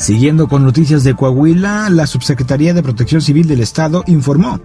Siguiendo con noticias de Coahuila, la Subsecretaría de Protección Civil del Estado informó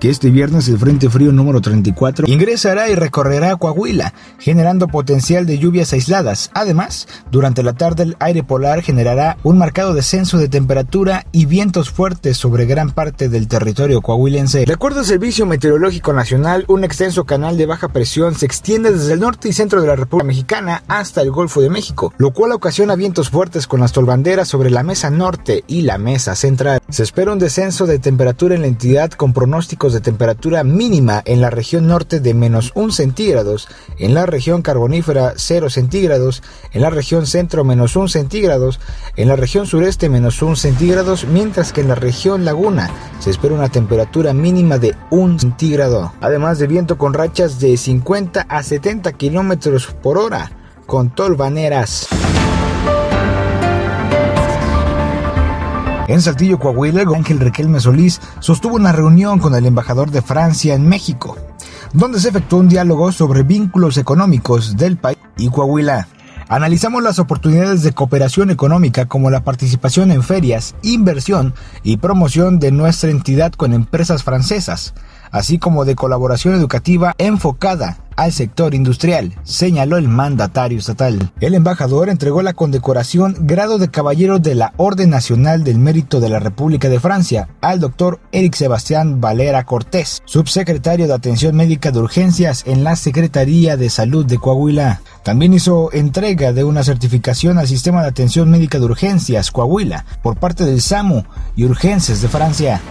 que este viernes el Frente Frío número 34 ingresará y recorrerá Coahuila, generando potencial de lluvias aisladas. Además, durante la tarde el aire polar generará un marcado descenso de temperatura y vientos fuertes sobre gran parte del territorio coahuilense. De acuerdo al Servicio Meteorológico Nacional, un extenso canal de baja presión se extiende desde el norte y centro de la República Mexicana hasta el Golfo de México, lo cual ocasiona vientos fuertes con las tolvanderas sobre la la mesa norte y la mesa central. Se espera un descenso de temperatura en la entidad con pronósticos de temperatura mínima en la región norte de menos 1 centígrados, en la región carbonífera 0 centígrados, en la región centro menos 1 centígrados, en la región sureste menos 1 centígrados, mientras que en la región laguna se espera una temperatura mínima de 1 centígrado, además de viento con rachas de 50 a 70 kilómetros por hora, con tolvaneras. En Saltillo, Coahuila, Ángel Requelme Solís sostuvo una reunión con el embajador de Francia en México, donde se efectuó un diálogo sobre vínculos económicos del país y Coahuila. Analizamos las oportunidades de cooperación económica como la participación en ferias, inversión y promoción de nuestra entidad con empresas francesas, así como de colaboración educativa enfocada al sector industrial, señaló el mandatario estatal. El embajador entregó la condecoración Grado de Caballero de la Orden Nacional del Mérito de la República de Francia al doctor Eric Sebastián Valera Cortés, subsecretario de Atención Médica de Urgencias en la Secretaría de Salud de Coahuila. También hizo entrega de una certificación al Sistema de Atención Médica de Urgencias Coahuila por parte del SAMU y Urgencias de Francia.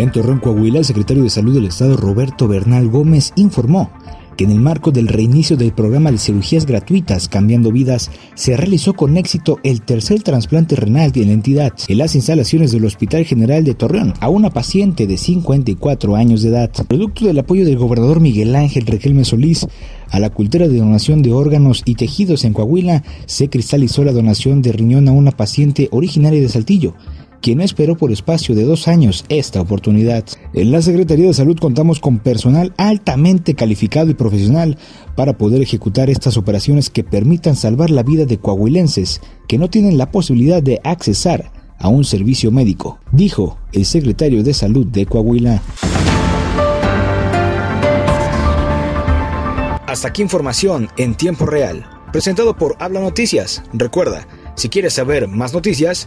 En Torreón, Coahuila, el secretario de Salud del Estado, Roberto Bernal Gómez, informó que en el marco del reinicio del programa de cirugías gratuitas Cambiando Vidas, se realizó con éxito el tercer trasplante renal de la entidad en las instalaciones del Hospital General de Torreón a una paciente de 54 años de edad. Producto del apoyo del gobernador Miguel Ángel Requelme Solís a la cultura de donación de órganos y tejidos en Coahuila, se cristalizó la donación de riñón a una paciente originaria de Saltillo quien esperó por espacio de dos años esta oportunidad. En la Secretaría de Salud contamos con personal altamente calificado y profesional para poder ejecutar estas operaciones que permitan salvar la vida de coahuilenses que no tienen la posibilidad de accesar a un servicio médico, dijo el secretario de Salud de Coahuila. Hasta aquí información en tiempo real, presentado por Habla Noticias. Recuerda, si quieres saber más noticias,